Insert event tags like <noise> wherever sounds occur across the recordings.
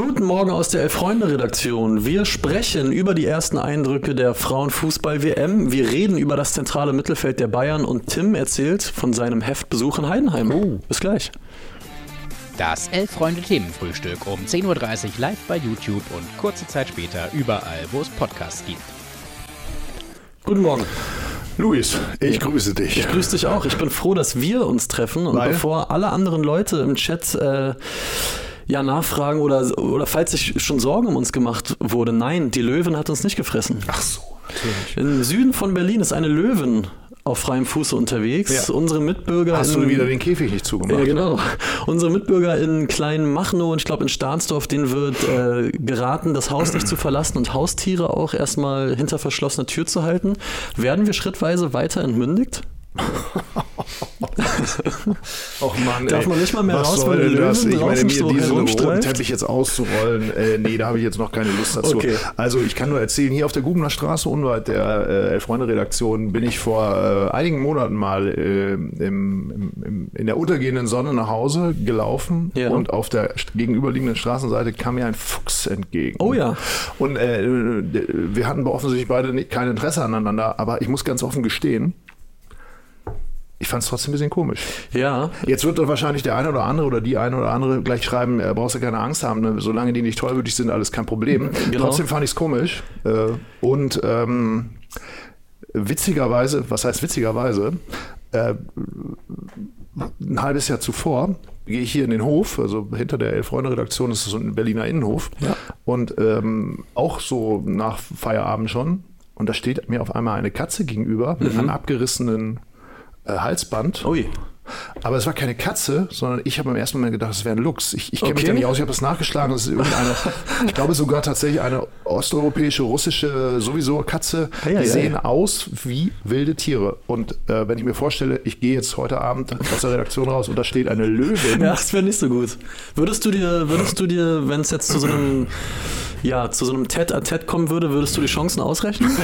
Guten Morgen aus der Elf-Freunde-Redaktion. Wir sprechen über die ersten Eindrücke der Frauenfußball-WM. Wir reden über das zentrale Mittelfeld der Bayern und Tim erzählt von seinem Heftbesuch in Heidenheim. Oh. Bis gleich. Das Elf-Freunde-Themenfrühstück um 10.30 Uhr live bei YouTube und kurze Zeit später überall, wo es Podcasts gibt. Guten Morgen. Luis, ich grüße dich. Ich grüße dich auch. Ich bin froh, dass wir uns treffen und Weil? bevor alle anderen Leute im Chat äh, ja nachfragen oder, oder falls sich schon Sorgen um uns gemacht wurde, nein, die Löwin hat uns nicht gefressen. Ach so, natürlich. Im Süden von Berlin ist eine Löwin auf freiem Fuße unterwegs. Ja. Unsere Mitbürger Hast in, du wieder den Käfig nicht zugemacht? Ja, genau. Unsere Mitbürger in Kleinmachnow und ich glaube in Stahnsdorf, denen wird äh, geraten, das Haus nicht zu verlassen und Haustiere auch erstmal hinter verschlossener Tür zu halten. Werden wir schrittweise weiter entmündigt? <laughs> Och Mann, Darf ey. man nicht mal mehr raus, weil der das? Löwen Ich meine, mir diesen roten? Teppich jetzt auszurollen, äh, nee, da habe ich jetzt noch keine Lust dazu. Okay. Also ich kann nur erzählen, hier auf der Gubener Straße unweit der äh, Elf-Freunde-Redaktion bin ich vor äh, einigen Monaten mal äh, im, im, im, in der untergehenden Sonne nach Hause gelaufen Ja. und auf der gegenüberliegenden Straßenseite kam mir ein Fuchs entgegen. Oh ja. Und äh, wir hatten offensichtlich beide nicht, kein Interesse aneinander, aber ich muss ganz offen gestehen, ich fand es trotzdem ein bisschen komisch. Ja, Jetzt wird doch wahrscheinlich der eine oder andere oder die eine oder andere gleich schreiben, äh, brauchst du keine Angst haben, ne? solange die nicht tollwütig sind, alles kein Problem. Genau. Trotzdem fand ich es komisch. Äh, und ähm, witzigerweise, was heißt witzigerweise, äh, ein halbes Jahr zuvor gehe ich hier in den Hof, also hinter der Elf-Freunde-Redaktion ist so ein Berliner Innenhof. Ja. Und ähm, auch so nach Feierabend schon. Und da steht mir auf einmal eine Katze gegenüber mit einem abgerissenen Halsband. ui. Aber es war keine Katze, sondern ich habe im ersten Moment gedacht, es wäre ein Luchs. Ich, ich kenne mich Okay. da nicht aus, ich habe das nachgeschlagen. Das ist irgendeine, <laughs> ich glaube sogar tatsächlich eine osteuropäische, russische sowieso Katze. Ei, Die ei. sehen aus wie wilde Tiere. Und äh, wenn ich mir vorstelle, ich gehe jetzt heute Abend aus der Redaktion raus und da steht eine Löwin. Ja, das wäre nicht so gut. Würdest du dir, würdest du dir, wenn es jetzt zu so einem, ja, zu so einem Tête-à-Tête kommen würde, würdest du die Chancen ausrechnen? <laughs>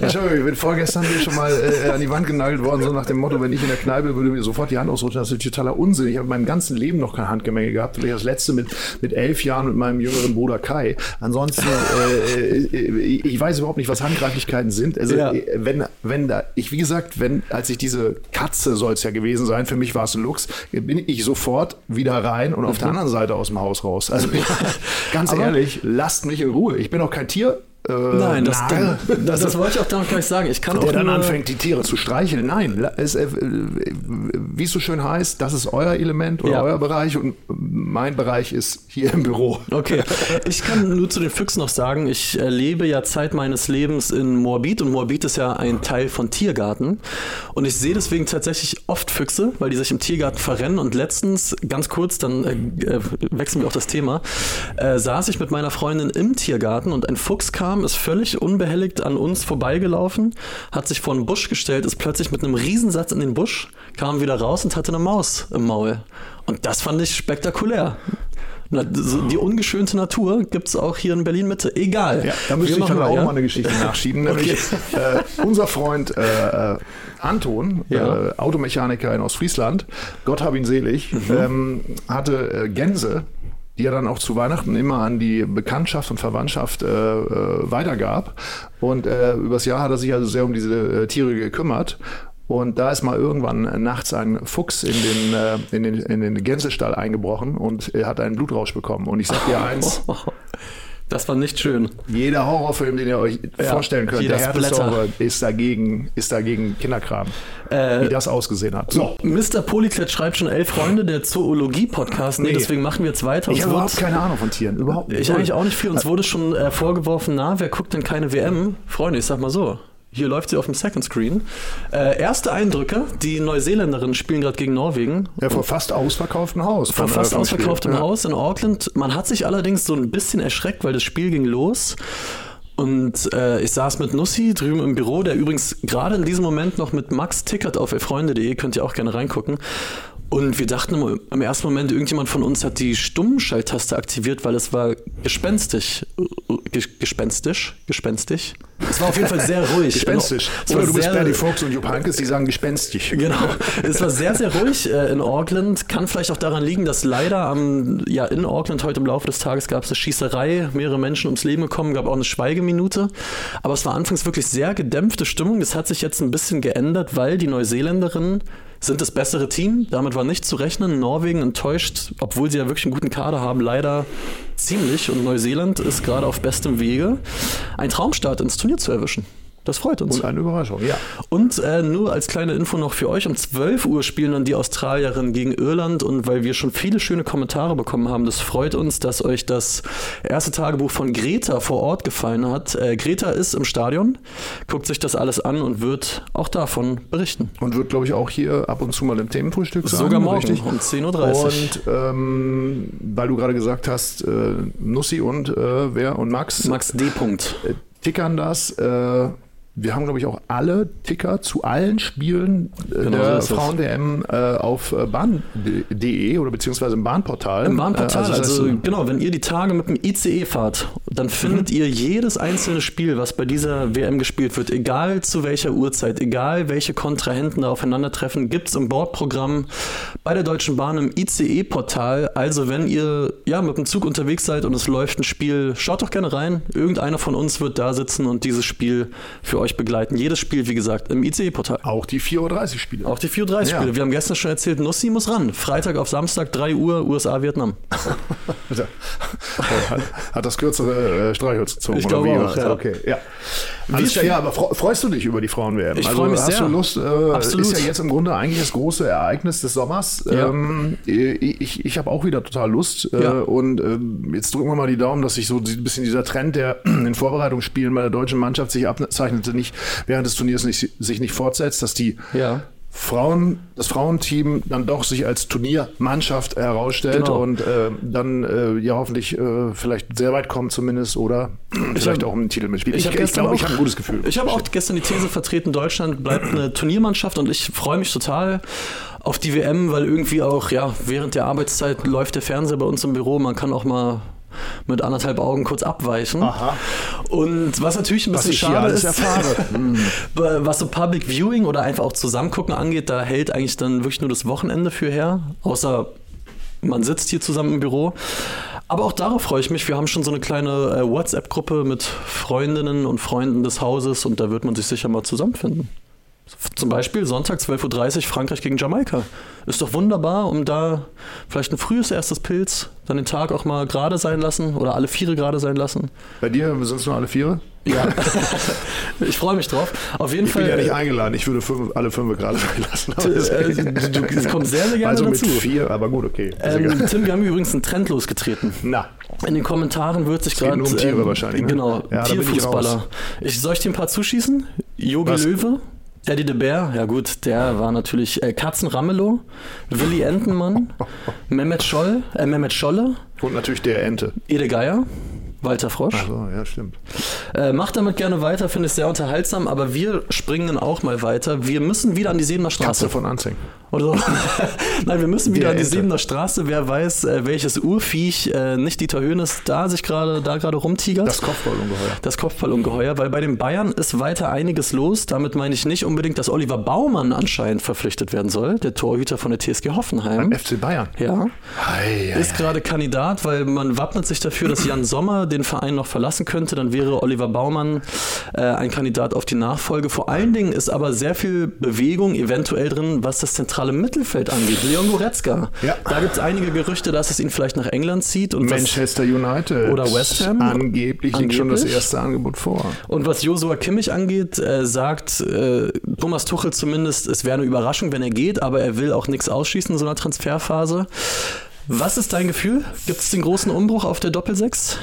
Entschuldigung, ich bin vorgestern hier schon mal äh, an die Wand genagelt worden, so nach dem Motto, wenn ich in der Kneipe würde mir sofort die Hand ausrutschen, das ist totaler Unsinn. Ich habe in meinem ganzen Leben noch kein Handgemenge gehabt. Vielleicht das letzte mit, mit elf Jahren mit meinem jüngeren Bruder Kai. Ansonsten, äh, äh, ich weiß überhaupt nicht, was Handgreiflichkeiten sind. Also, Ja. äh, wenn, wenn da, ich, wie gesagt, wenn, als ich diese Katze soll es ja gewesen sein, für mich war es ein Luchs, bin ich sofort wieder rein und auf der anderen Seite aus dem Haus raus. Also, <laughs> <laughs> ganz ehrlich, lasst mich in Ruhe. Ich bin auch kein Tier. Äh, Nein, das, Narr. <laughs> das, das wollte ich auch damit gleich sagen. Ich kann Der auch dann anfängt, die Tiere zu streicheln. Nein, es, äh, wie es so schön heißt, das ist euer Element oder Ja. euer Bereich und mein Bereich ist hier im Büro. Okay, <laughs> ich kann nur zu den Füchsen noch sagen, ich lebe ja Zeit meines Lebens in Moabit und Moabit ist ja ein Teil von Tiergarten und ich sehe deswegen tatsächlich oft Füchse, weil die sich im Tiergarten verrennen und letztens, ganz kurz, dann äh, äh, wechseln wir auch das Thema, äh, saß ich mit meiner Freundin im Tiergarten und ein Fuchs kam, ist völlig unbehelligt an uns vorbeigelaufen, hat sich vor einen Busch gestellt, ist plötzlich mit einem Riesensatz in den Busch, kam wieder raus und hatte eine Maus im Maul und das fand ich spektakulär. Die ungeschönte Natur gibt es auch hier in Berlin Mitte. Egal. Ja, da müsste ich dann auch weiter. mal eine Geschichte <laughs> nachschieben. Nämlich äh, unser Freund äh, äh, Anton, Ja. äh, Automechaniker in Ostfriesland, Gott hab ihn selig, Mhm. ähm, hatte äh, Gänse, die er dann auch zu Weihnachten immer an die Bekanntschaft und Verwandtschaft äh, äh, weitergab. Und äh, übers Jahr hat er sich also sehr um diese äh, Tiere gekümmert. Und da ist mal irgendwann nachts ein Fuchs in den, äh, in den, in den Gänsestall eingebrochen und er hat einen Blutrausch bekommen. Und ich sag dir eins, <laughs> Das war nicht schön. jeder Horrorfilm, den ihr euch Ja, vorstellen könnt, der härteste ist dagegen, ist dagegen Kinderkram. Äh, wie das ausgesehen hat. So. Mr. Polyklett schreibt schon elf Freunde, der Zoologie-Podcast. Nee, Nee. deswegen machen wir jetzt weiter. Ich habe überhaupt keine Ahnung von Tieren. Überhaupt Ich eigentlich auch nicht viel. Uns wurde schon äh, vorgeworfen, na, wer guckt denn keine WM? Freunde, ich sag mal so. Hier läuft sie auf dem Second Screen. Äh, erste Eindrücke: Die Neuseeländerinnen spielen gerade gegen Norwegen. Ja, vor fast ausverkauftem Haus. Vor fast ausverkauftem Spiel. Haus in Auckland. Man hat sich allerdings so ein bisschen erschreckt, weil das Spiel ging los. Und äh, ich saß mit Nussi drüben im Büro, der übrigens gerade in diesem Moment noch mit Max tickert auf elfreunde.de, könnt ihr auch gerne reingucken. Und wir dachten im, im ersten Moment, irgendjemand von uns hat die Stummschalttaste aktiviert, weil es war gespenstisch. Ges gespenstisch? Gespenstisch? Es war auf jeden Fall sehr <laughs> ruhig. Gespenstisch. Es Oder du bist Bernie Fox und Jupp Heynckes, die sagen gespenstisch. Genau. Es war sehr, sehr ruhig äh, in Auckland. Kann vielleicht auch daran liegen, dass leider am, ja, in Auckland heute im Laufe des Tages gab es eine Schießerei, mehrere Menschen ums Leben gekommen, gab auch eine Schweigeminute. Aber es war anfangs wirklich sehr gedämpfte Stimmung. Das hat sich jetzt ein bisschen geändert, weil die Neuseeländerinnen sind das bessere Team. Damit war nicht zu rechnen. Norwegen enttäuscht, obwohl sie ja wirklich einen guten Kader haben, leider ziemlich. Und Neuseeland ist gerade auf bestem Wege, einen Traumstart ins Turnier zu erwischen. Das freut uns. Und eine Überraschung, ja. Und äh, nur als kleine Info noch für euch, um 12 Uhr spielen dann die Australierinnen gegen Irland und weil wir schon viele schöne Kommentare bekommen haben, das freut uns, dass euch das erste Tagebuch von Greta vor Ort gefallen hat. Äh, Greta ist im Stadion, guckt sich das alles an und wird auch davon berichten. Und wird, glaube ich, auch hier ab und zu mal im Themenfrühstück sein. Sogar morgen richtig? um 10.30 Uhr. Und ähm, weil du gerade gesagt hast, äh, Nussi und äh, wer und Max, Max D. Punkt. äh, tickern das. Wir haben, glaube ich, auch alle Ticker zu allen Spielen äh, Genau, der so. Frauen-DM äh, auf äh, bahn.de oder beziehungsweise im Bahnportal. Im Bahnportal, also, das heißt, genau, wenn ihr die Tage mit dem ICE fahrt, dann findet ihr jedes einzelne Spiel, was bei dieser WM gespielt wird, egal zu welcher Uhrzeit, egal welche Kontrahenten da aufeinandertreffen, gibt es im Bordprogramm bei der Deutschen Bahn im ICE-Portal. Also wenn ihr ja mit dem Zug unterwegs seid und es läuft ein Spiel, schaut doch gerne rein. Irgendeiner von uns wird da sitzen und dieses Spiel für euch begleiten. Jedes Spiel, wie gesagt, im ICE-Portal. auch die 4.30 Uhr Spiele. Auch die 4.30 Ja. Spiele. Wir haben gestern schon erzählt, Nussi muss ran. Freitag auf Samstag, 3 Uhr, USA, Vietnam. <laughs> hat, das kürzere äh, Streichholz gezogen. Ich glaube auch, ja. Okay, ja. Alles klar, ja, aber freu- freust du dich über die Frauen-WM? Ich freu mich hast sehr. du Lust? Äh, Absolut. Ist ja jetzt im Grunde eigentlich das große Ereignis des Sommers. Ja. Ähm, ich ich habe auch wieder total Lust. Äh, Ja. Und ähm, jetzt drücken wir mal die Daumen, dass sich so ein bisschen dieser Trend, der in Vorbereitungsspielen bei der deutschen Mannschaft sich abzeichnete, nicht während des Turniers nicht, sich nicht fortsetzt, dass die Ja. Frauen, das Frauenteam dann doch sich als Turniermannschaft herausstellt Genau. und äh, dann äh, ja hoffentlich äh, vielleicht sehr weit kommt zumindest oder vielleicht hab- auch einen Titel mitspielt. Ich, Ich, ich, glaube, ich habe ein gutes Gefühl. Ich habe auch gestern die These vertreten, Deutschland bleibt eine Turniermannschaft und ich freue mich total auf die WM, weil irgendwie auch, ja, während der Arbeitszeit läuft der Fernseher bei uns im Büro, man kann auch mal mit anderthalb Augen kurz abweichen. Aha. Und was natürlich ein bisschen schade ist, erfahre. <laughs> was so Public Viewing oder einfach auch Zusammengucken angeht, da hält eigentlich dann wirklich nur das Wochenende für her, außer man sitzt hier zusammen im Büro. Aber auch darauf freue ich mich. Wir haben schon so eine kleine äh, WhatsApp-Gruppe mit Freundinnen und Freunden des Hauses und da wird man sich sicher mal zusammenfinden. Zum Beispiel Sonntag 12.30 Uhr Frankreich gegen Jamaika. Ist doch wunderbar, um da vielleicht ein frühes erstes Pilz, dann den Tag auch mal gerade sein lassen oder alle Viere gerade sein lassen. Bei dir sind es nur alle vier? Ja, <laughs> ich freue mich drauf. Auf jeden Ich Fall. bin ja nicht eingeladen. Ich würde fünf, alle fünf gerade sein lassen. Aber Äh, äh, du- du kommst sehr, sehr gerne also dazu. mit vier, aber gut, okay. Ähm. Tim, wir haben übrigens einen Trend losgetreten. Na, In den Kommentaren wird sich gerade. um Tiere wahrscheinlich, ne? Genau, Ja, ich Tierfußballer. raus. Ich, soll ich dir ein paar zuschießen? Yogi Was? Löwe, Teddy de Bär, ja gut, der war natürlich äh, Katzen Ramelow, Willi Entenmann, <laughs> Mehmet Scholl, äh, Mehmet Scholle, und natürlich der Ente. Ede Geier, Walter Frosch. So, ja, stimmt. Äh, macht damit gerne weiter, finde ich sehr unterhaltsam, aber wir springen auch mal weiter. Wir müssen wieder an die Siebener Straße. Katze von Anzing. Oder so. <laughs> Nein, wir müssen wieder Der an die. Siebener Straße. Wer weiß, äh, welches Urviech, äh, nicht Dieter Höhnes, da sich gerade da gerade rumtigert. Das Kopfballungeheuer. Das Kopfballungeheuer, weil bei den Bayern ist weiter einiges los. Damit meine ich nicht unbedingt, dass Oliver Baumann anscheinend verpflichtet werden soll, der Torhüter von der TSG Hoffenheim. FC Bayern. Ja, Ei, ei, ist gerade Kandidat, weil man wappnet sich dafür, dass Jan Sommer den Verein noch verlassen könnte. Dann wäre Oliver Baumann äh, ein Kandidat auf die Nachfolge. Vor allen Dingen ist aber sehr viel Bewegung eventuell drin, was das zentrale Mittelfeld angeht. Leon Goretzka. Ja. Da gibt es einige Gerüchte, dass es ihn vielleicht nach England zieht. Und was, Manchester United. Oder West Ham? Angeblich liegt schon das Angeblich? erste Angebot vor. und was Josua Kimmich angeht, äh, sagt äh, Thomas Tuchel zumindest, es wäre eine Überraschung, wenn er geht, aber er will auch nichts ausschließen in so einer Transferphase. Was ist dein Gefühl? Gibt es den großen Umbruch auf der Doppelsechs?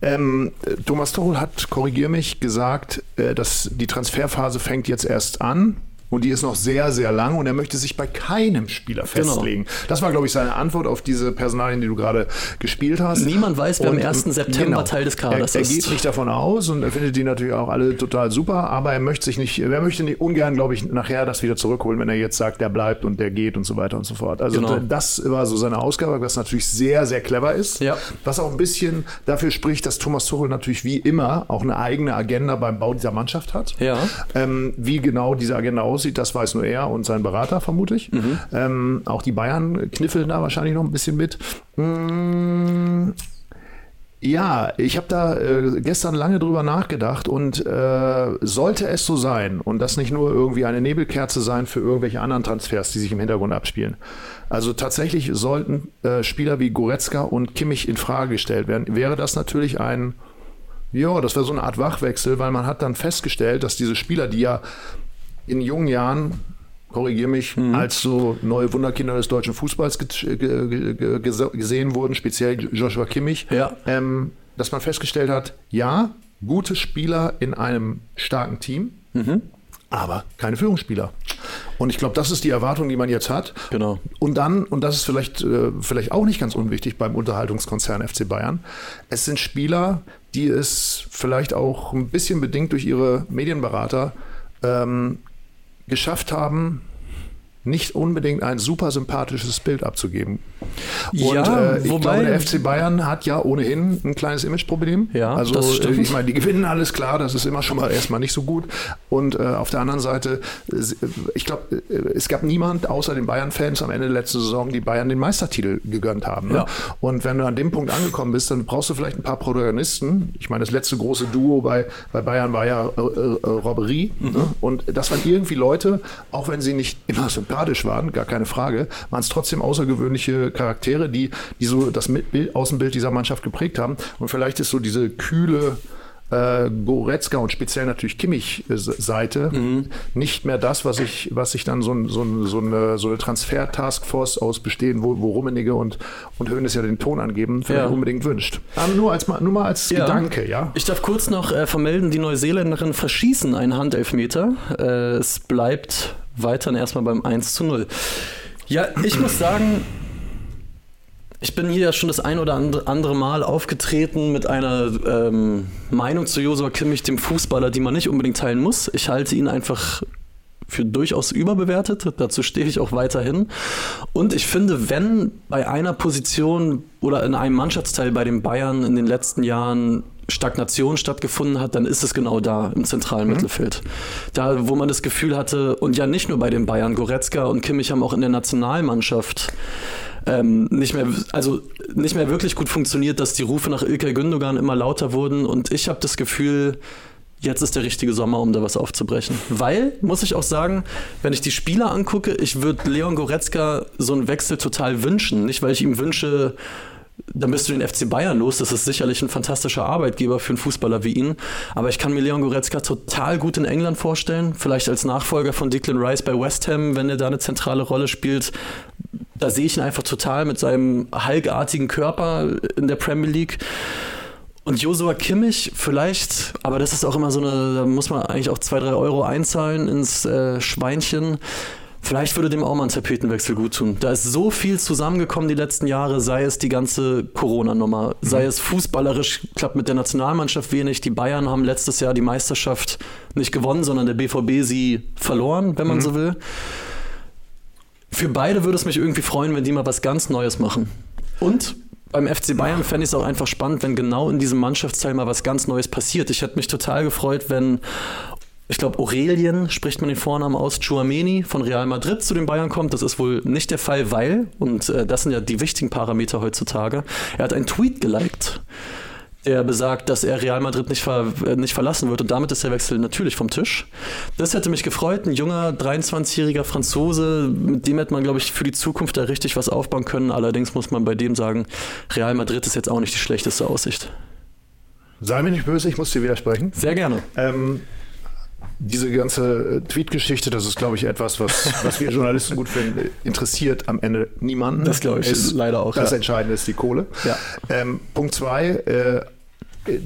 Ähm, äh, Thomas Tuchel hat, korrigier mich, gesagt, äh, dass die Transferphase fängt jetzt erst an. Und die ist noch sehr, sehr lang und er möchte sich bei keinem Spieler Genau. festlegen. Das war, glaube ich, seine Antwort auf diese Personalien, die du gerade gespielt hast. Niemand weiß, wer am Und, 1. ähm, September Teil des Kaders er, er ist. geht nicht davon aus und er findet die natürlich auch alle total super, aber er möchte sich nicht, er möchte nicht ungern, glaube ich, nachher das wieder zurückholen, wenn er jetzt sagt, der bleibt und der geht und so weiter und so fort. Also Genau. das war so seine Ausgabe, was natürlich sehr, sehr clever ist. Ja. Was auch ein bisschen dafür spricht, dass Thomas Tuchel natürlich wie immer auch eine eigene Agenda beim Bau dieser Mannschaft hat. Ja. Ähm, wie genau diese Agenda aussieht, das weiß nur er und sein Berater, vermutlich. Mhm. Ähm, auch die Bayern kniffeln da wahrscheinlich noch ein bisschen mit. Mm, ja, ich habe da äh, gestern lange drüber nachgedacht und äh, sollte es so sein und das nicht nur irgendwie eine Nebelkerze sein für irgendwelche anderen Transfers, die sich im Hintergrund abspielen. Also tatsächlich sollten äh, Spieler wie Goretzka und Kimmich in Frage gestellt werden. Wäre das natürlich ein ja, das wäre so eine Art Wachwechsel, weil man hat dann festgestellt, dass diese Spieler, die ja in jungen Jahren, korrigiere mich, Mhm. als so neue Wunderkinder des deutschen Fußballs ge ge ge ge gesehen wurden, speziell Joshua Kimmich, Ja. ähm, dass man festgestellt hat, ja, gute Spieler in einem starken Team, Mhm. aber keine Führungsspieler. Und ich glaube, das ist die Erwartung, die man jetzt hat. Genau. Und dann, und das ist vielleicht, äh, vielleicht auch nicht ganz unwichtig beim Unterhaltungskonzern FC Bayern, es sind Spieler, die es vielleicht auch ein bisschen bedingt durch ihre Medienberater ähm, geschafft haben, nicht unbedingt ein super sympathisches Bild abzugeben. Und Ja, äh, ich wobei- glaube, der FC Bayern hat ja ohnehin ein kleines Imageproblem. Ja, also das stimmt. ich meine, die gewinnen alles klar, das ist immer schon mal erstmal nicht so gut. Und äh, auf der anderen Seite, äh, ich glaube, äh, es gab niemand außer den Bayern-Fans am Ende der letzten Saison, die Bayern den Meistertitel gegönnt haben. Ne? Ja. Und wenn du an dem Punkt angekommen bist, dann brauchst du vielleicht ein paar Protagonisten. Ich meine, das letzte große Duo bei, bei Bayern war ja äh, äh, Robbery. Mhm. Ne? Und das waren irgendwie Leute, auch wenn sie nicht immer sympathisch waren, gar keine Frage, waren es trotzdem außergewöhnliche Charaktere, die, die so das Bild, Außenbild dieser Mannschaft geprägt haben. Und vielleicht ist so diese kühle äh, Goretzka und speziell natürlich Kimmich-Seite Mhm. nicht mehr das, was ich, was sich dann so, ein, so, ein, so eine, so eine Transfer-Taskforce aus bestehen, wo, wo Rummenigge und, und Hoeneß ja den Ton angeben, Ja. unbedingt wünscht. Aber nur als, nur mal als Ja. Gedanke, ja. Ich darf kurz noch äh, vermelden, die Neuseeländerin verschießen einen Handelfmeter. Äh, es bleibt weiterhin erstmal beim 1 zu 0. Ja, ich muss sagen, ich bin hier ja schon das ein oder andere Mal aufgetreten mit einer ähm, Meinung zu Josua Kimmich, dem Fußballer, die man nicht unbedingt teilen muss. Ich halte ihn einfach für durchaus überbewertet. Dazu stehe ich auch weiterhin. Und ich finde, wenn bei einer Position oder in einem Mannschaftsteil bei den Bayern in den letzten Jahren Stagnation stattgefunden hat, dann ist es genau da im zentralen Mittelfeld. Da, wo man das Gefühl hatte, und ja nicht nur bei den Bayern, Goretzka und Kimmich haben auch in der Nationalmannschaft ähm, nicht mehr, also nicht mehr wirklich gut funktioniert, dass die Rufe nach Ilkay Gündogan immer lauter wurden und ich habe das Gefühl, jetzt ist der richtige Sommer, um da was aufzubrechen. Weil, muss ich auch sagen, wenn ich die Spieler angucke, ich würde Leon Goretzka so einen Wechsel total wünschen. Nicht, weil ich ihm wünsche, dann bist du den FC Bayern los. Das ist sicherlich ein fantastischer Arbeitgeber für einen Fußballer wie ihn. Aber ich kann mir Leon Goretzka total gut in England vorstellen. Vielleicht als Nachfolger von Declan Rice bei West Ham, wenn er da eine zentrale Rolle spielt. Da sehe ich ihn einfach total mit seinem halgartigen Körper in der Premier League. Und Josua Kimmich vielleicht, aber das ist auch immer so eine, da muss man eigentlich auch zwei, drei Euro einzahlen ins äh, Schweinchen. Vielleicht würde dem auch mal ein Tapetenwechsel gut tun. Da ist so viel zusammengekommen die letzten Jahre, sei es die ganze Corona-Nummer, sei es fußballerisch, klappt mit der Nationalmannschaft wenig. Die Bayern haben letztes Jahr die Meisterschaft nicht gewonnen, sondern der BVB sie verloren, wenn man so will. Für beide würde es mich irgendwie freuen, wenn die mal was ganz Neues machen. Und beim FC Bayern fände ich es auch einfach spannend, wenn genau in diesem Mannschaftsteil mal was ganz Neues passiert. Ich hätte mich total gefreut, wenn, ich glaube, Aurelien, spricht man den Vornamen aus, Chouameni von Real Madrid zu den Bayern kommt. Das ist wohl nicht der Fall, weil, und äh, das sind ja die wichtigen Parameter heutzutage, er hat einen Tweet geliked der besagt, dass er Real Madrid nicht, ver äh, nicht verlassen wird und damit ist der Wechsel natürlich vom Tisch. Das hätte mich gefreut. Ein junger, 23-jähriger Franzose, mit dem hätte man, glaube ich, für die Zukunft da richtig was aufbauen können. Allerdings muss man bei dem sagen, Real Madrid ist jetzt auch nicht die schlechteste Aussicht. Sei mir nicht böse, ich muss dir widersprechen. Sehr gerne. Ähm, diese ganze äh, Tweet-Geschichte, das ist, glaube ich, etwas, was, was wir Journalisten gut finden, interessiert am Ende niemanden. Das glaube ich Es- leider auch, Das ja. Entscheidende ist die Kohle. Ja. Ähm, Punkt zwei, äh,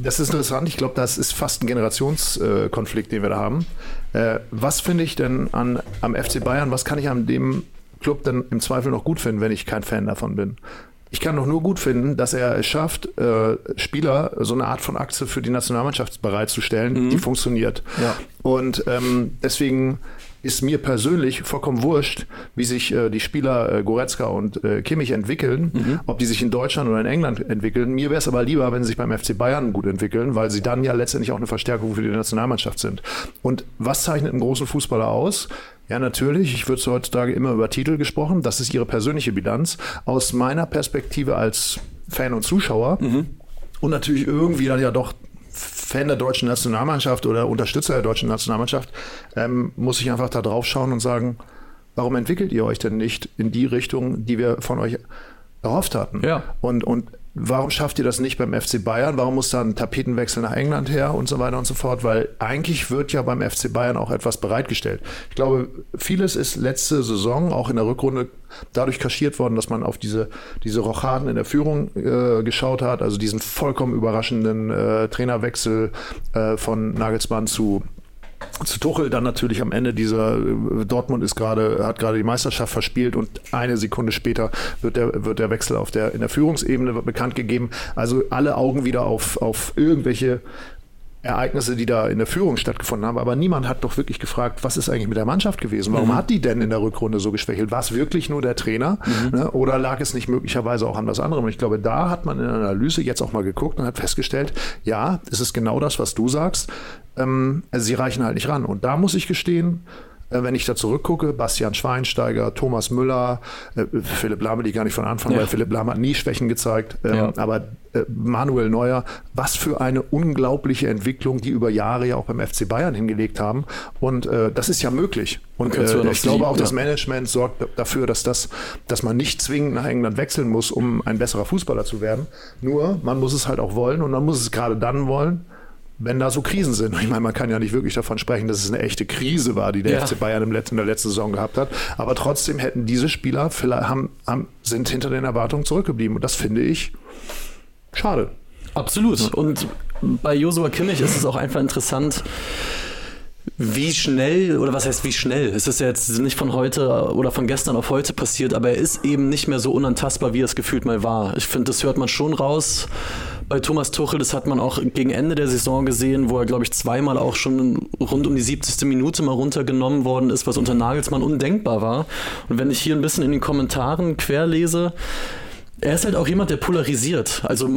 das ist interessant. Ich glaube, das ist fast ein Generationskonflikt, den wir da haben. Äh, was finde ich denn an, am FC Bayern? Was kann ich an dem Club dann im Zweifel noch gut finden, wenn ich kein Fan davon bin? Ich kann doch nur gut finden, dass er es schafft, äh, Spieler so eine Art von Achse für die Nationalmannschaft bereitzustellen, mhm. die funktioniert. Ja. Und ähm, deswegen ist mir persönlich vollkommen wurscht, wie sich äh, die Spieler äh, Goretzka und äh, Kimmich entwickeln, mhm. ob die sich in Deutschland oder in England entwickeln. Mir wäre es aber lieber, wenn sie sich beim FC Bayern gut entwickeln, weil sie dann ja letztendlich auch eine Verstärkung für die Nationalmannschaft sind. Und was zeichnet einen großen Fußballer aus? Ja, natürlich. Ich würde heutzutage immer über Titel gesprochen. Das ist ihre persönliche Bilanz. Aus meiner Perspektive als Fan und Zuschauer mhm. und natürlich irgendwie dann ja doch Fan der deutschen Nationalmannschaft oder Unterstützer der deutschen Nationalmannschaft, ähm, muss ich einfach da drauf schauen und sagen, warum entwickelt ihr euch denn nicht in die Richtung, die wir von euch erhofft hatten? Ja. Und, und Warum schafft ihr das nicht beim FC Bayern? Warum muss da ein Tapetenwechsel nach England her und so weiter und so fort? Weil eigentlich wird ja beim FC Bayern auch etwas bereitgestellt. Ich glaube, vieles ist letzte Saison auch in der Rückrunde dadurch kaschiert worden, dass man auf diese, diese Rochaden in der Führung äh, geschaut hat, also diesen vollkommen überraschenden äh, Trainerwechsel äh, von Nagelsmann zu zu Tuchel dann natürlich am Ende dieser Dortmund ist gerade hat gerade die Meisterschaft verspielt und eine Sekunde später wird der wird der Wechsel auf der in der Führungsebene bekannt gegeben. Also alle Augen wieder auf auf irgendwelche Ereignisse, die da in der Führung stattgefunden haben. Aber niemand hat doch wirklich gefragt, was ist eigentlich mit der Mannschaft gewesen? Warum mhm. hat die denn in der Rückrunde so geschwächelt? War es wirklich nur der Trainer? Mhm. Ne? Oder lag es nicht möglicherweise auch an was anderem? Und ich glaube, da hat man in der Analyse jetzt auch mal geguckt und hat festgestellt, ja, es ist genau das, was du sagst. Ähm, also sie reichen halt nicht ran. Und da muss ich gestehen, wenn ich da zurückgucke, Bastian Schweinsteiger, Thomas Müller, äh, Philipp Lahme, die gar nicht von Anfang, ja. weil Philipp Lahme hat nie Schwächen gezeigt, ähm, ja. aber äh, Manuel Neuer, was für eine unglaubliche Entwicklung, die über Jahre ja auch beim FC Bayern hingelegt haben und äh, das ist ja möglich und äh, ich glaube auch, ja. das Management sorgt dafür, dass das, dass man nicht zwingend nach England wechseln muss, um ein besserer Fußballer zu werden, nur man muss es halt auch wollen und man muss es gerade dann wollen, wenn da so Krisen sind. Ich meine, man kann ja nicht wirklich davon sprechen, dass es eine echte Krise war, die der ja. FC Bayern im letzten, in der letzten Saison gehabt hat. Aber trotzdem hätten diese Spieler haben, haben, sind hinter den Erwartungen zurückgeblieben. Und das finde ich schade. Absolut. Und bei Josua Kimmich ist es auch einfach interessant, wie schnell, oder was heißt wie schnell? Es ist ja jetzt nicht von heute oder von gestern auf heute passiert, aber er ist eben nicht mehr so unantastbar, wie er es gefühlt mal war. Ich finde, das hört man schon raus bei Thomas Tuchel. Das hat man auch gegen Ende der Saison gesehen, wo er, glaube ich, zweimal auch schon rund um die 70. Minute mal runtergenommen worden ist, was unter Nagelsmann undenkbar war. Und wenn ich hier ein bisschen in den Kommentaren querlese, er ist halt auch jemand, der polarisiert. Also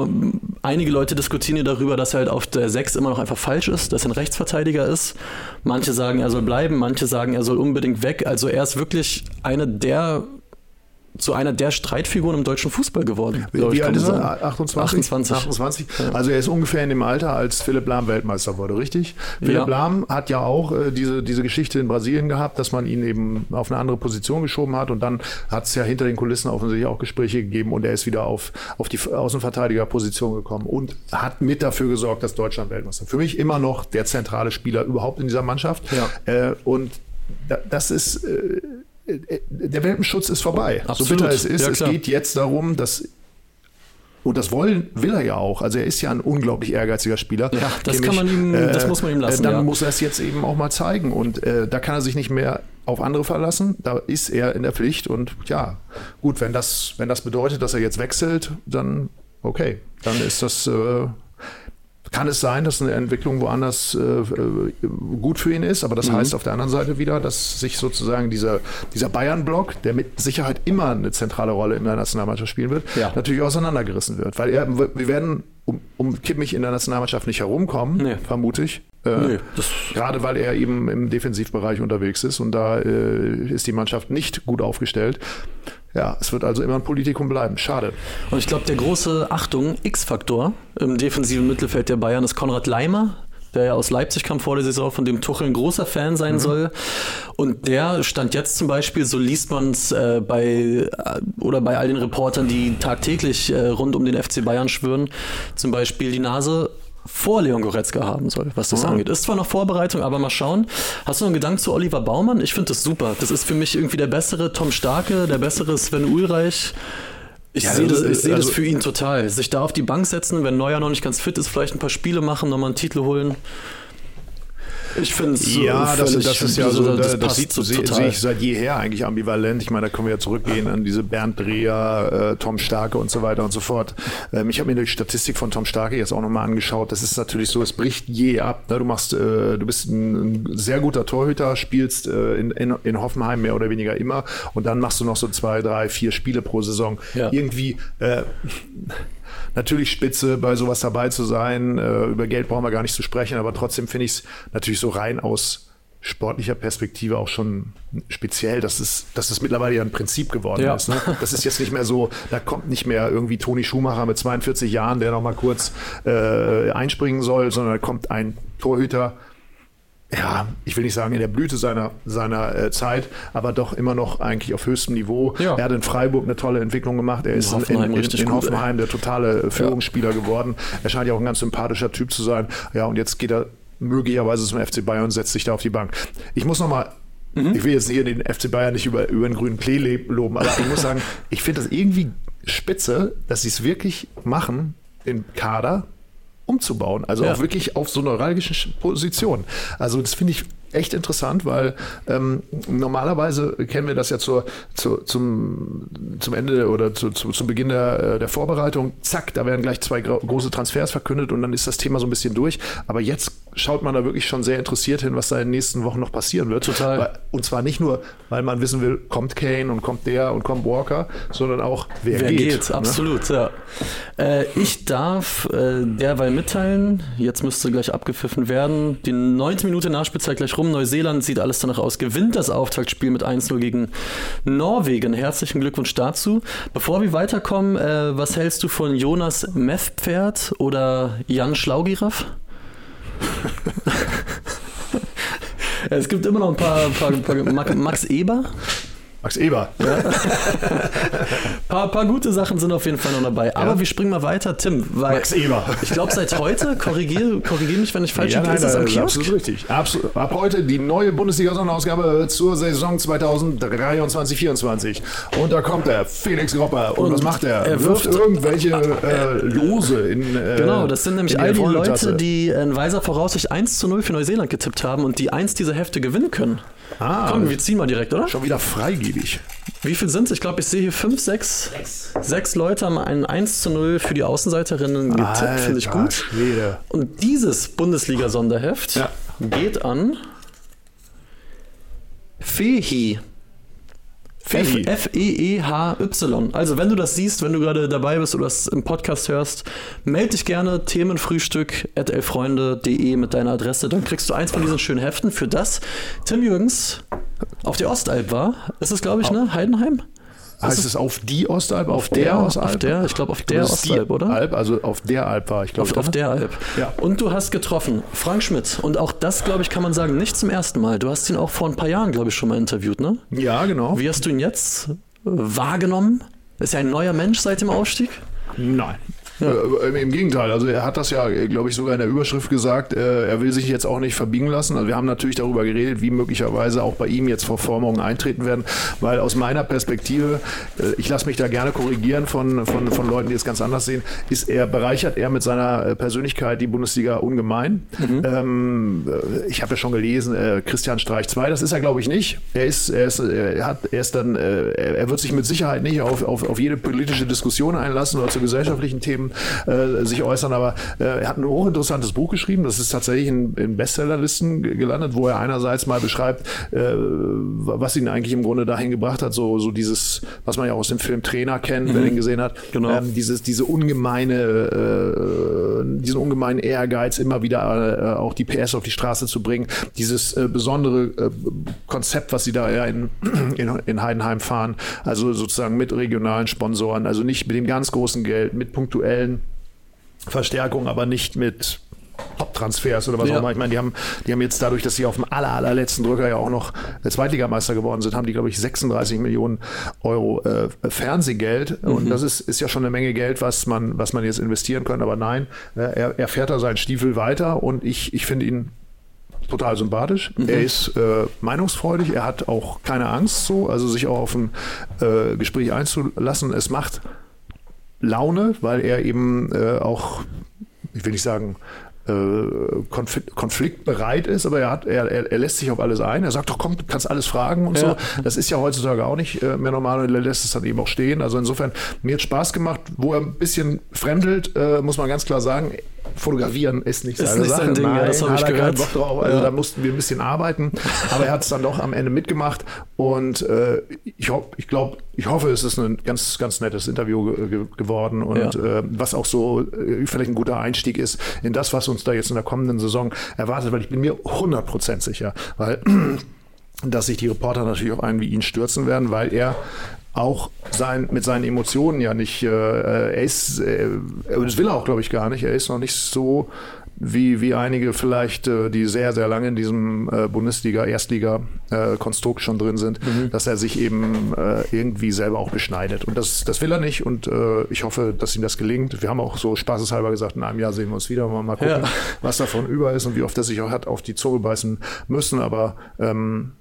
einige Leute diskutieren hier darüber, dass er halt auf der 6 immer noch einfach falsch ist, dass er ein Rechtsverteidiger ist. Manche sagen, er soll bleiben, manche sagen, er soll unbedingt weg. Also er ist wirklich eine der zu einer der Streitfiguren im deutschen Fußball geworden. Wie, wie alt ist er? 28? 28. 28. Also er ist ungefähr in dem Alter, als Philipp Lahm Weltmeister wurde, richtig? Philipp ja. Lahm hat ja auch äh, diese, diese Geschichte in Brasilien gehabt, dass man ihn eben auf eine andere Position geschoben hat und dann hat es ja hinter den Kulissen offensichtlich auch Gespräche gegeben und er ist wieder auf, auf die Außenverteidigerposition gekommen und hat mit dafür gesorgt, dass Deutschland Weltmeister. Für mich immer noch der zentrale Spieler überhaupt in dieser Mannschaft. Ja. Äh, und das ist äh, der Welpenschutz ist vorbei. Absolut. So bitter es ist, ja, es geht jetzt darum, dass und das wollen, will er ja auch. Also er ist ja ein unglaublich ehrgeiziger Spieler. Ja, das kann man ihm, äh, das muss man ihm lassen. Dann ja. muss er es jetzt eben auch mal zeigen. Und äh, da kann er sich nicht mehr auf andere verlassen. Da ist er in der Pflicht. Und ja, gut, wenn das, wenn das bedeutet, dass er jetzt wechselt, dann okay. Dann ist das. Äh, kann es sein, dass eine Entwicklung woanders äh, äh, gut für ihn ist, aber das mhm. heißt auf der anderen Seite wieder, dass sich sozusagen dieser, dieser Bayern-Block, der mit Sicherheit immer eine zentrale Rolle in der Nationalmannschaft spielen wird, ja. natürlich auseinandergerissen wird. Weil er, wir werden um, um Kimmich in der Nationalmannschaft nicht herumkommen, nee. vermute ich. Äh, nee, gerade weil er eben im Defensivbereich unterwegs ist und da äh, ist die Mannschaft nicht gut aufgestellt. Ja, es wird also immer ein Politikum bleiben. Schade. Und ich glaube, der große Achtung, X-Faktor im defensiven Mittelfeld der Bayern ist Konrad Leimer, der ja aus Leipzig kam vor der Saison, von dem Tuchel ein großer Fan sein mhm. soll. Und der stand jetzt zum Beispiel, so liest man es äh, bei äh, oder bei all den Reportern, die tagtäglich äh, rund um den FC Bayern schwören, zum Beispiel die Nase vor Leon Goretzka haben soll, was das oh. angeht. Ist zwar noch Vorbereitung, aber mal schauen. Hast du noch einen Gedanken zu Oliver Baumann? Ich finde das super. Das ist für mich irgendwie der bessere Tom Starke, der bessere Sven Ulreich. Ich Ja, sehe das, also- ich das also- für ihn total. Sich da auf die Bank setzen, wenn Neuer noch nicht ganz fit ist, vielleicht ein paar Spiele machen, nochmal einen Titel holen. Ich finde es Ja, das, das ist ja so, das, das sieht, so sehe sehe ich seit jeher eigentlich ambivalent. Ich meine, da können wir ja zurückgehen an diese Bernd Dreher, äh, Tom Starke und so weiter und so fort. Ähm, ich habe mir die Statistik von Tom Starke jetzt auch nochmal angeschaut. Das ist natürlich so, es bricht je ab. Ne? Du machst, äh, du bist ein, ein sehr guter Torhüter, spielst äh, in, in, in Hoffenheim mehr oder weniger immer und dann machst du noch so zwei, drei, vier Spiele pro Saison. Ja. Irgendwie äh, natürlich spitze, bei sowas dabei zu sein. Äh, über Geld brauchen wir gar nicht zu sprechen, aber trotzdem finde ich es natürlich so rein aus sportlicher Perspektive auch schon speziell, dass es, dass es mittlerweile ja ein Prinzip geworden Ja. ist. Ne? Das ist jetzt nicht mehr so, da kommt nicht mehr irgendwie Toni Schumacher mit 42 Jahren, der noch mal kurz äh, einspringen soll, sondern da kommt ein Torhüter, ja, ich will nicht sagen in der Blüte seiner, seiner äh, Zeit, aber doch immer noch eigentlich auf höchstem Niveau. Ja. Er hat in Freiburg eine tolle Entwicklung gemacht. Er ist in, Hoffenheim in, in, richtig in gut, Hoffenheim der totale Führungsspieler geworden. Er scheint ja auch ein ganz sympathischer Typ zu sein. Ja, und jetzt geht er möglicherweise zum FC Bayern und setzt sich da auf die Bank. Ich muss noch mal Ich will jetzt hier den FC Bayern nicht über, über den grünen Klee le- loben, aber ich muss sagen, <laughs> ich finde das irgendwie spitze, dass sie es wirklich machen, den Kader umzubauen. Also Ja. auch wirklich auf so neuralgischen Sch- Positionen. Also das finde ich echt interessant, weil ähm, normalerweise kennen wir das ja zur, zur, zum, zum Ende oder zu, zu, zum Beginn der, äh, der Vorbereitung. Zack, da werden gleich zwei gro- große Transfers verkündet und dann ist das Thema so ein bisschen durch. Aber jetzt schaut man da wirklich schon sehr interessiert hin, was da in den nächsten Wochen noch passieren wird. Total. Und zwar nicht nur, weil man wissen will, kommt Kane und kommt der und kommt Walker, sondern auch, wer, Wer geht. geht, ne? absolut, ja. Äh, ich darf äh, derweil mitteilen, jetzt müsste gleich abgepfiffen werden, die neunte Minute Nachspielzeit gleich rum, Neuseeland sieht alles danach aus, gewinnt das Auftaktspiel mit 1-0 gegen Norwegen. Herzlichen Glückwunsch dazu. Bevor wir weiterkommen, äh, was hältst du von Jonas Meth-Pferd oder Jan Schlaugiraff? <laughs> Es gibt immer noch ein paar, paar, paar Max Eber. Max Eber. <laughs> Paar, paar gute Sachen sind auf jeden Fall noch dabei. Aber wir springen mal weiter, Tim. Max Eber. Ich glaube, seit heute, korrigiere korrigier mich, wenn ich falsch Ja, nein, ist am das ist Kiosk. absolut richtig. Absolut. Ab heute die neue Bundesliga-Sonderausgabe zur Saison 2023-24. Und da kommt er, Felix Gropper. Und, Und was macht er? er wirft wirft- irgendwelche äh, Lose in äh, Genau, das sind nämlich all die. Leute, die in weiser Voraussicht 1 zu 0 für Neuseeland getippt haben und die eins dieser Hefte gewinnen können. Ah, Komm, wir ziehen mal direkt, oder? schon wieder freigebig. Wie viel sind es? Ich glaube, ich sehe hier fünf, sechs. Sechs Leute haben ein 1 zu 0 für die Außenseiterinnen getippt, finde ich gut. Schwede. Und dieses Bundesliga-Sonderheft Ja. geht an Fehi. F-E-E-H-Y. Also, wenn du das siehst, wenn du gerade dabei bist oder es im Podcast hörst, melde dich gerne themenfrühstück at elfreunde.de mit deiner Adresse. Dann kriegst du eins von diesen schönen Heften, für das Tim Jürgens auf der Ostalb war. Ist es, glaube ich, ne? Heidenheim? Heißt es auf die Ostalb? Auf, der, Ostalb? Auf der, ich glaube, auf der Das ist die Ostalb, oder? Alp, also auf der Alp war ich, glaube Auf, ich. auf ne? der Alp. Ja. Und du hast getroffen Frank Schmidt. Und auch das, glaube ich, kann man sagen, nicht zum ersten Mal. Du hast ihn auch vor ein paar Jahren, glaube ich, schon mal interviewt, ne? Ja, genau. Wie hast du ihn jetzt wahrgenommen? Ist er ein neuer Mensch seit dem Aufstieg? Nein. Äh, Im Gegenteil, also er hat das ja, glaube ich, sogar in der Überschrift gesagt, äh, er will sich jetzt auch nicht verbiegen lassen. Also wir haben natürlich darüber geredet, wie möglicherweise auch bei ihm jetzt Verformungen eintreten werden, weil aus meiner Perspektive, äh, ich lasse mich da gerne korrigieren von, von, von Leuten, die es ganz anders sehen, ist er, bereichert er mit seiner äh, Persönlichkeit die Bundesliga ungemein. Ähm, äh, ich habe ja schon gelesen, äh, Christian Streich 2, das ist er, glaube ich, nicht. Er ist, er ist, er hat, er ist dann, er wird sich mit Sicherheit nicht auf, auf, auf jede politische Diskussion einlassen oder zu gesellschaftlichen Themen äh, sich äußern, aber äh, er hat ein hochinteressantes Buch geschrieben, das ist tatsächlich in, in Bestsellerlisten ge- gelandet, wo er einerseits mal beschreibt, äh, was ihn eigentlich im Grunde dahin gebracht hat, so, so dieses, was man ja auch aus dem Film Trainer kennt, wer den gesehen hat, Genau. ähm, dieses, diese ungemeine, äh, diesen ungemeinen Ehrgeiz, immer wieder äh, auch die PS auf die Straße zu bringen, dieses äh, besondere äh, Konzept, was sie da ja in, <clears throat> in, in Heidenheim fahren, also sozusagen mit regionalen Sponsoren, also nicht mit dem ganz großen Geld, mit punktuellen Verstärkungen, aber nicht mit Top-Transfers oder was Ja. auch immer. Ich meine, die haben, die haben jetzt dadurch, dass sie auf dem aller, allerletzten Drücker ja auch noch Zweitligameister geworden sind, haben die, glaube ich, 36 Millionen Euro äh, Fernsehgeld. Und das ist, ist ja schon eine Menge Geld, was man, was man jetzt investieren könnte. Aber nein, äh, er, er fährt da seinen Stiefel weiter und ich, ich finde ihn total sympathisch. Er ist äh, meinungsfreudig, er hat auch keine Angst so, also sich auch auf ein äh, Gespräch einzulassen. Es macht Laune, weil er eben äh, auch, ich will nicht sagen, äh, konflikt, konfliktbereit ist, aber er, hat, er, er, lässt sich auf alles ein. Er sagt doch, komm, du kannst alles fragen und ja. so. Das ist ja heutzutage auch nicht äh, mehr normal und er lässt es dann eben auch stehen. Also insofern, mir hat Spaß gemacht, wo er ein bisschen fremdelt, äh, muss man ganz klar sagen fotografieren ist nicht seine ist nicht Sache. Sein Ding, Nein, ja, das habe ich gehört. Bock drauf. Also ja. da mussten wir ein bisschen arbeiten, aber er hat es dann doch am Ende mitgemacht und äh, ich, ich glaube, ich hoffe, es ist ein ganz, ganz nettes Interview ge geworden und ja. äh, was auch so äh, vielleicht ein guter Einstieg ist in das, was uns da jetzt in der kommenden Saison erwartet, weil ich bin mir 100% sicher, weil <clears throat> dass sich die Reporter natürlich auf einen wie ihn stürzen werden, weil er auch sein, mit seinen Emotionen ja nicht, äh, er ist, äh, das will er auch, glaube ich, gar nicht, er ist noch nicht so wie, wie einige vielleicht, äh, die sehr, sehr lange in diesem äh, Bundesliga, Erstliga-Konstrukt äh, schon drin sind, mhm. dass er sich eben äh, irgendwie selber auch beschneidet. Und das, das will er nicht und äh, ich hoffe, dass ihm das gelingt. Wir haben auch so spaßeshalber gesagt, in einem Jahr sehen wir uns wieder, mal, mal gucken, ja. was davon über ist und wie oft er sich auch hat auf die Zunge beißen müssen. Aber ähm,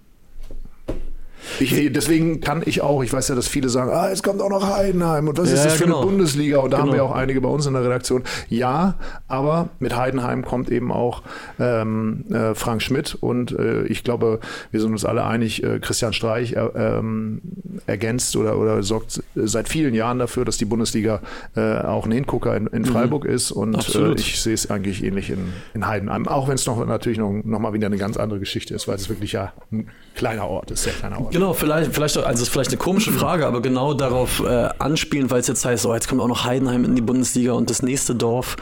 ich, deswegen kann ich auch, ich weiß ja, dass viele sagen, ah, jetzt kommt auch noch Heidenheim und was ja, ist das für genau. eine Bundesliga? Und da genau. haben wir auch einige bei uns in der Redaktion. Ja, aber mit Heidenheim kommt eben auch ähm, äh, Frank Schmidt und äh, ich glaube, wir sind uns alle einig, äh, Christian Streich äh, ähm, ergänzt oder, oder sorgt seit vielen Jahren dafür, dass die Bundesliga äh, auch ein Hingucker in, in mhm. Freiburg mhm. ist und äh, ich sehe es eigentlich ähnlich in, in Heidenheim, auch wenn es noch natürlich noch, noch mal wieder eine ganz andere Geschichte ist, weil es wirklich ja ein kleiner Ort ist, sehr kleiner Ort. Genau, vielleicht, vielleicht, also ist vielleicht eine komische Frage, aber genau darauf äh, anspielen, weil es jetzt heißt, oh, jetzt kommt auch noch Heidenheim in die Bundesliga und das nächste Dorf.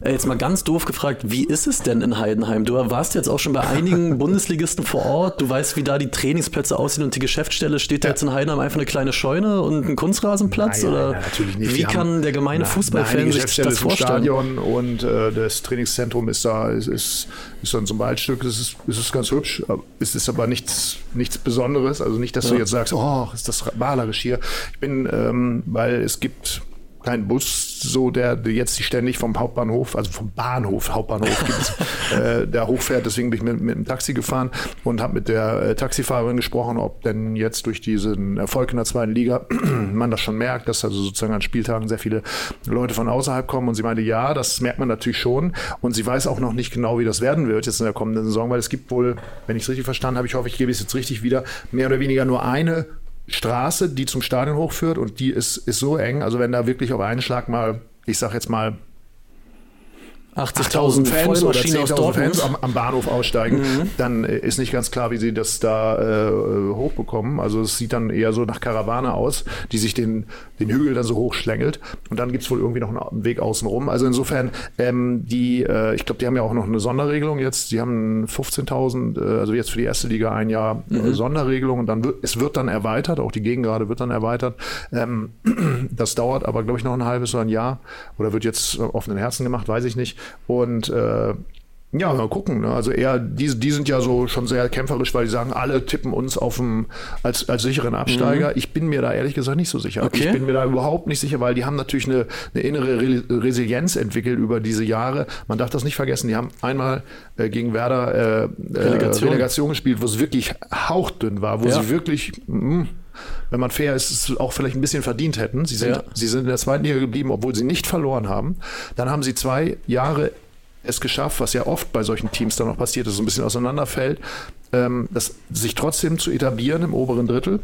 Äh, jetzt mal ganz doof gefragt, wie ist es denn in Heidenheim? Du warst jetzt auch schon bei einigen <laughs> Bundesligisten vor Ort, du weißt, wie da die Trainingsplätze aussehen und die Geschäftsstelle. Steht da jetzt in Heidenheim einfach eine kleine Scheune und ein Kunstrasenplatz? Nein, oder nein, natürlich nicht. Wie Wir kann der gemeine Fußballfan sich das vorstellen? Stadion und äh, das Trainingszentrum ist da, ist, ist, ist dann zum Waldstück, das ist, ist ganz hübsch. Es ist aber nichts, nichts Besonderes. Also nicht, dass ja. du jetzt sagst, oh, ist das malerisch hier. Ich bin, ähm, weil es gibt keinen Bus, so der jetzt ständig vom Hauptbahnhof, also vom Bahnhof, Hauptbahnhof gibt, <laughs> äh, der hochfährt. Deswegen bin ich mit, mit dem Taxi gefahren und habe mit der äh, Taxifahrerin gesprochen, ob denn jetzt durch diesen Erfolg in der zweiten Liga <clears throat> man das schon merkt, dass also sozusagen an Spieltagen sehr viele Leute von außerhalb kommen. Und sie meinte, ja, das merkt man natürlich schon. Und sie weiß auch noch nicht genau, wie das werden wird jetzt in der kommenden Saison, weil es gibt wohl, wenn ich es richtig verstanden habe, ich hoffe, ich gebe es jetzt richtig wieder, mehr oder weniger nur eine Straße, die zum Stadion hochführt und die ist, ist so eng, also wenn da wirklich auf einen Schlag mal, ich sag jetzt mal 80.000 Fans oder 10.000 Fans am, am, Bahnhof aussteigen, mhm. dann äh, ist nicht ganz klar, wie sie das da äh, hochbekommen. Also es sieht dann eher so nach Karawane aus, die sich den, den Hügel dann so hochschlängelt. Und dann gibt es wohl irgendwie noch einen Weg außenrum. Also insofern, ähm, die, äh, ich glaube, die haben ja auch noch eine Sonderregelung jetzt. Die haben 15.000, äh, also jetzt für die erste Liga ein Jahr äh, mhm. Sonderregelung. Und dann wird, es wird dann erweitert, auch die Gegengrade wird dann erweitert. Ähm, <clears throat> das dauert aber, glaube ich, noch ein halbes oder ein Jahr oder wird jetzt offenen Herzen gemacht, weiß ich nicht. Und äh, ja, mal gucken. Ne? Also eher, die, die sind ja so schon sehr kämpferisch, weil die sagen, alle tippen uns auf dem, als, als sicheren Absteiger. Mhm. Ich bin mir da ehrlich gesagt nicht so sicher. Okay. Ich bin mir da überhaupt nicht sicher, weil die haben natürlich eine, eine innere Re Resilienz entwickelt über diese Jahre. Man darf das nicht vergessen. Die haben einmal äh, gegen Werder äh, äh Relegation. Relegation. gespielt, wo es wirklich hauchdünn war, wo ja. sie wirklich. Mh, hm, wenn man fair ist, es auch vielleicht ein bisschen verdient hätten. Sie sind, ja. sie sind in der zweiten Liga geblieben, obwohl sie nicht verloren haben. Dann haben sie zwei Jahre es geschafft, was ja oft bei solchen Teams dann noch passiert, dass es ein bisschen auseinanderfällt, ähm, das, sich trotzdem zu etablieren im oberen Drittel.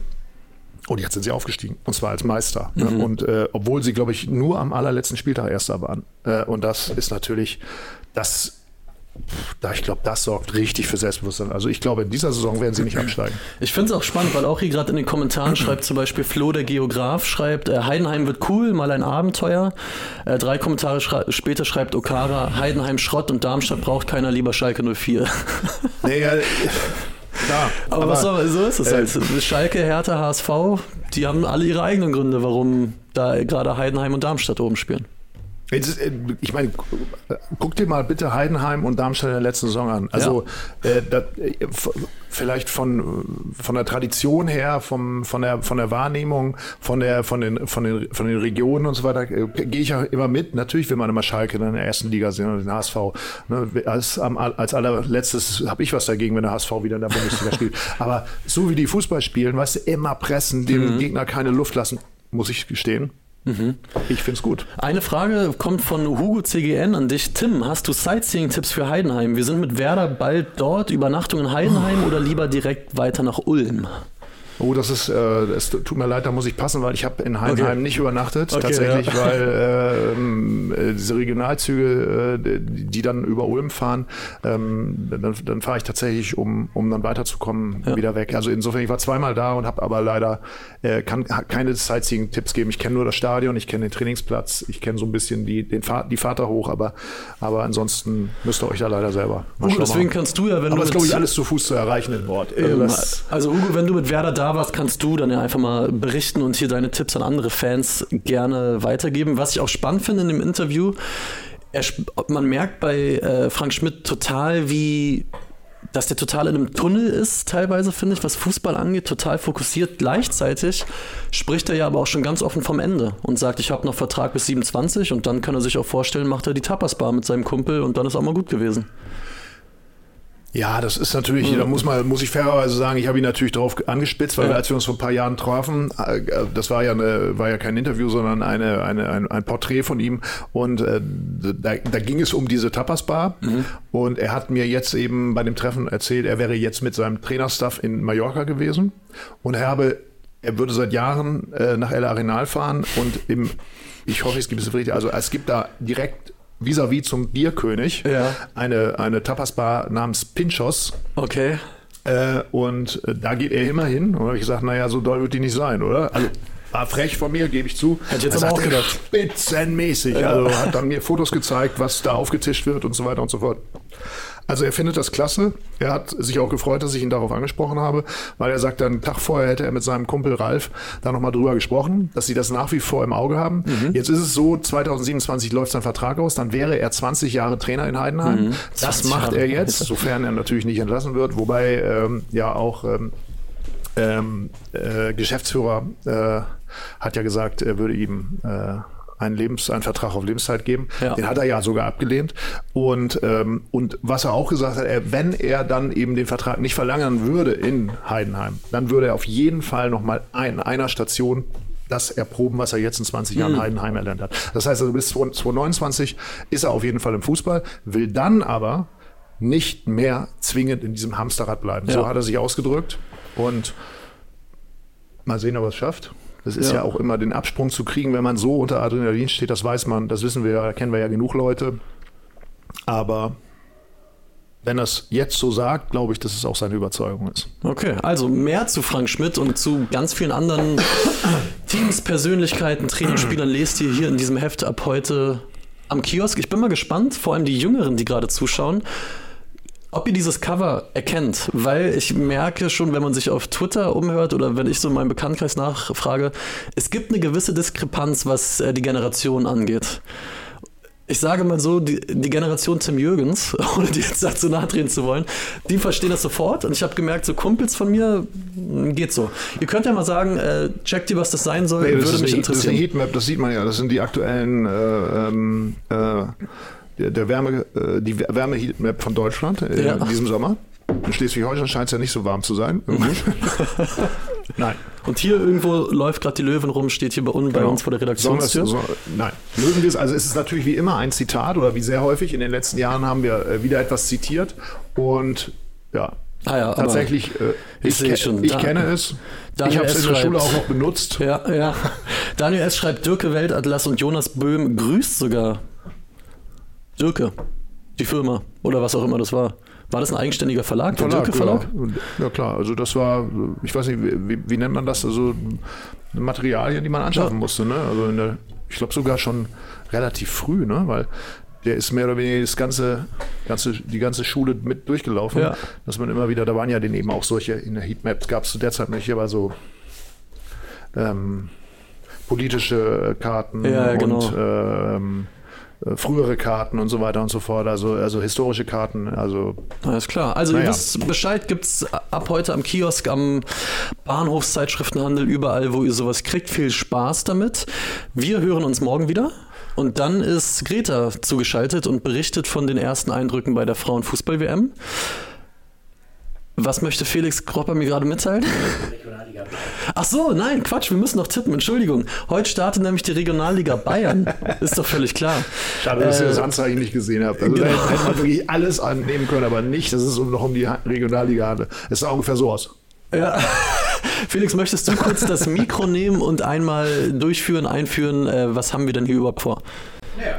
Und jetzt sind sie aufgestiegen, und zwar als Meister. Ne? Mhm. Ne? Und äh, obwohl sie, glaube ich, nur am allerletzten Spieltag Erster waren. Äh, und das ist natürlich, das da ich glaube, das sorgt richtig für Selbstbewusstsein. Also ich glaube, in dieser Saison werden sie nicht absteigen. Ich finde es auch spannend, weil auch hier gerade in den Kommentaren schreibt zum Beispiel Flo, der Geograf, schreibt, äh, Heidenheim wird cool, mal ein Abenteuer. Äh, drei Kommentare schrei später schreibt Okara, Heidenheim Schrott und Darmstadt braucht keiner lieber Schalke 04. <laughs> Nee, ja, Klar, aber, aber was soll, so ist es halt. Äh, Schalke, Hertha, HSV, die haben alle ihre eigenen Gründe, warum da gerade Heidenheim und Darmstadt oben spielen. Äh, ich meine, guck dir mal bitte Heidenheim und Darmstadt in der letzten Saison an. Also ja. äh, das, vielleicht von, von der Tradition her, vom, von, der, von der Wahrnehmung, von, der, von, den, von, den, von den Regionen und so weiter, äh, gehe ich ja immer mit. Natürlich will man immer Schalke in der ersten Liga sehen und den HSV. Ne? Als, als allerletztes habe ich was dagegen, wenn der HSV wieder in der Bundesliga <laughs> spielt. Aber so wie die Fußball spielen, weißt du, immer pressen, dem mhm. Gegner keine Luft lassen, muss ich gestehen Mhm. Ich finde es gut. Eine Frage kommt von Hugo CGN an dich. Tim, hast du Sightseeing-Tipps für Heidenheim? Wir sind mit Werder bald dort. Übernachtung in Heidenheim oh. oder lieber direkt weiter nach Ulm? Oh, das ist, äh, es tut mir leid, da muss ich passen, weil ich habe in Heidenheim okay. nicht übernachtet, okay, tatsächlich, ja. weil <laughs> ähm, äh, diese Regionalzüge, äh, die dann über Ulm fahren, ähm, dann, dann fahre ich tatsächlich, um, um dann weiterzukommen, ja. wieder weg. Also insofern, ich war zweimal da und habe aber leider äh, kann keine Sightseeing-Tipps geben. Ich kenne nur das Stadion, ich kenne den Trainingsplatz, ich kenne so ein bisschen die, den Fahr die Fahrt da hoch, aber, aber ansonsten müsst ihr euch da leider selber. Mal Hugo, deswegen kannst du ja, wenn aber du. ist, glaube ich, alles zu Fuß zu erreichen in Ort. Also, also Hugo, wenn du mit Werder da warst, kannst du dann ja einfach mal berichten und hier deine Tipps an andere Fans gerne weitergeben. Was ich auch spannend finde in dem Interview, er, man merkt bei äh, Frank Schmidt total, wie dass der total in einem Tunnel ist, teilweise finde ich, was Fußball angeht, total fokussiert. Gleichzeitig spricht er ja aber auch schon ganz offen vom Ende und sagt, ich habe noch Vertrag bis 27 und dann kann er sich auch vorstellen, macht er die Tapas-Bar mit seinem Kumpel und dann ist auch mal gut gewesen. Ja, das ist natürlich, mhm. da muss man, muss ich fairerweise sagen, ich habe ihn natürlich drauf angespitzt, weil ja. als wir uns vor ein paar Jahren trafen, äh, das war ja eine, war ja kein Interview, sondern eine, eine, ein, ein Porträt von ihm und äh, da, da ging es um diese Tapas-Bar mhm. und er hat mir jetzt eben bei dem Treffen erzählt, er wäre jetzt mit seinem Trainerstaff in Mallorca gewesen und er habe, er würde seit Jahren äh, nach El Arenal fahren und im, ich hoffe, es gibt es richtig, also es gibt da direkt vis-à-vis -vis zum Bierkönig ja. eine, eine Tapasbar namens Pinchos. Okay. Äh, und äh, da geht er immer hin. Und habe ich gesagt, naja, so doll wird die nicht sein, oder? Also war frech von mir, gebe ich zu. Hätte ich jetzt aber auch gedacht. Spitzenmäßig. Ja. Also hat dann mir Fotos gezeigt, was da aufgetischt wird und so weiter und so fort. Also er findet das klasse. Er hat sich auch gefreut, dass ich ihn darauf angesprochen habe, weil er sagt, einen Tag vorher hätte er mit seinem Kumpel Ralf da nochmal drüber gesprochen, dass sie das nach wie vor im Auge haben. Mhm. Jetzt ist es so, 2027 läuft sein Vertrag aus, dann wäre er 20 Jahre Trainer in Heidenheim. Mhm. Das macht er jetzt, sofern er natürlich nicht entlassen wird, wobei ähm, ja auch ähm, ähm, äh, Geschäftsführer äh, hat ja gesagt, er würde ihm äh, einen, Lebens-, einen Vertrag auf Lebenszeit geben. Ja. Den hat er ja sogar abgelehnt. Und, ähm, und was er auch gesagt hat, er, wenn er dann eben den Vertrag nicht verlängern würde in Heidenheim, dann würde er auf jeden Fall nochmal in einer Station das erproben, was er jetzt in 20 Jahren mhm. Heidenheim erlernt hat. Das heißt also bis 2029 ist er auf jeden Fall im Fußball, will dann aber nicht mehr zwingend in diesem Hamsterrad bleiben. Ja. So hat er sich ausgedrückt und mal sehen, ob er es schafft. Das ist ja. ja. auch immer den Absprung zu kriegen, wenn man so unter Adrenalin steht, das weiß man, das wissen wir ja, kennen wir ja genug Leute. Aber wenn er es jetzt so sagt, glaube ich, dass es auch seine Überzeugung ist. Okay, also mehr zu Frank Schmidt und zu ganz vielen anderen <laughs> Teams, Persönlichkeiten, Trainern, Spielern lest ihr hier in diesem Heft ab heute am Kiosk. Ich bin mal gespannt, vor allem die Jüngeren, die gerade zuschauen, ob ihr dieses Cover erkennt, weil ich merke schon, wenn man sich auf Twitter umhört oder wenn ich so in meinem Bekanntkreis nachfrage, es gibt eine gewisse Diskrepanz, was äh, die Generation angeht. Ich sage mal so, die, die Generation Tim Jürgens, <laughs> ohne die jetzt dazu nachdrehen zu wollen, die verstehen das sofort. Und ich habe gemerkt, so Kumpels von mir, hm, geht so. Ihr könnt ja mal sagen, äh, checkt ihr, was das sein soll, nee, würde mich interessieren. Das ist eine Heatmap, das sieht man ja. Das sind die aktuellen äh, ähm, äh, der, Wärme, äh, die Wärme-Heatmap von Deutschland äh, ja. in diesem Sommer. In Schleswig-Holstein scheint es ja nicht so warm zu sein. <laughs> nein. Und hier irgendwo läuft gerade die Löwen rum, steht hier bei, uns, genau. bei uns vor der Redaktionstür. So, nein. Löwen ist, also es ist natürlich wie immer ein Zitat oder wie sehr häufig in den letzten Jahren haben wir äh, wieder etwas zitiert und ja, Ah ja, tatsächlich, äh, ich, ich, schon. ich kenne es. Daniel ich habe es in der schreibt, Schule auch noch benutzt. Ja, ja. Daniel S. schreibt, Dirke Weltatlas und Jonas Böhm grüßt sogar Dirke, die Firma oder was auch immer das war. War das ein eigenständiger Verlag, der Dirke Verlag? Ja. ja. klar, also das war, ich weiß nicht, wie, wie nennt man das? Also Materialien, die man anschaffen ja. musste, ne? Also der, ich glaube sogar schon relativ früh, ne? Weil der ist mehr oder weniger das ganze, ganze, die ganze Schule mit durchgelaufen. Ja. Dass man immer wieder, da waren ja den eben auch solche, in der Heatmap gab es zu der Zeit nicht, aber so ähm, politische Karten ja, genau. und ähm, äh, frühere Karten und so weiter und so fort, also, also historische Karten. Also, Alles klar. Also naja. ihr wisst Bescheid, gibt es ab heute am Kiosk, am Bahnhofszeitschriftenhandel, überall, wo ihr sowas kriegt. Viel Spaß damit. Wir hören uns morgen wieder. Und dann ist Greta zugeschaltet und berichtet von den ersten Eindrücken bei der Frauenfußball-WM. Was möchte Felix Kropper mir gerade mitteilen? <laughs> Ach so, nein, Quatsch, wir müssen noch tippen, Entschuldigung. Heute startet nämlich die Regionalliga Bayern. Ist doch völlig klar. Schade, dass ihr das Anzeichen nicht gesehen habt. Also genau. da hätte man wirklich alles annehmen können, aber nicht, dass es um- noch um die Regionalliga handelt. Es sah ungefähr so aus. Ja. <laughs> Felix, möchtest du kurz das Mikro nehmen und einmal durchführen, einführen, äh, was haben wir denn hier überhaupt vor?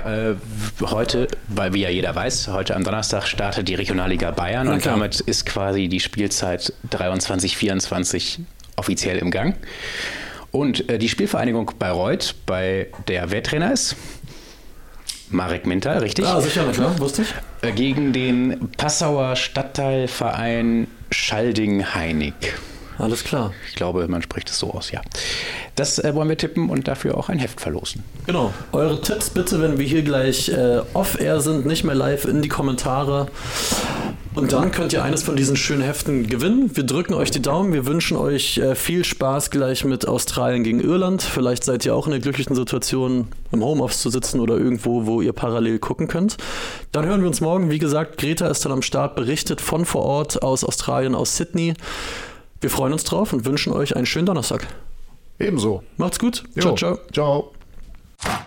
Äh, heute, weil wie ja jeder weiß, heute am Donnerstag startet die Regionalliga Bayern Na und damit ist quasi die Spielzeit 23, 24 offiziell im Gang. Und äh, die Spielvereinigung Bayreuth, bei der wer Trainer ist, Marek Minter, richtig? Ah, sicher, klar, wusste ich. Äh, Gegen den Passauer Stadtteilverein Schalding-Heinig. Alles klar. Ich glaube, man spricht es so aus, ja. Das äh, wollen wir tippen und dafür auch ein Heft verlosen. Genau. Eure Tipps bitte, wenn wir hier gleich äh, off-air sind, nicht mehr live, in die Kommentare. Und dann könnt ihr eines von diesen schönen Heften gewinnen. Wir drücken euch die Daumen. Wir wünschen euch äh, viel Spaß gleich mit Australien gegen Irland. Vielleicht seid ihr auch in der glücklichen Situation, im Homeoffice zu sitzen oder irgendwo, wo ihr parallel gucken könnt. Dann hören wir uns morgen. Wie gesagt, Greta ist dann am Start, berichtet von vor Ort aus Australien, aus Sydney. Wir freuen uns drauf und wünschen euch einen schönen Donnerstag. Ebenso. Macht's gut. Jo. Ciao, ciao. Ciao.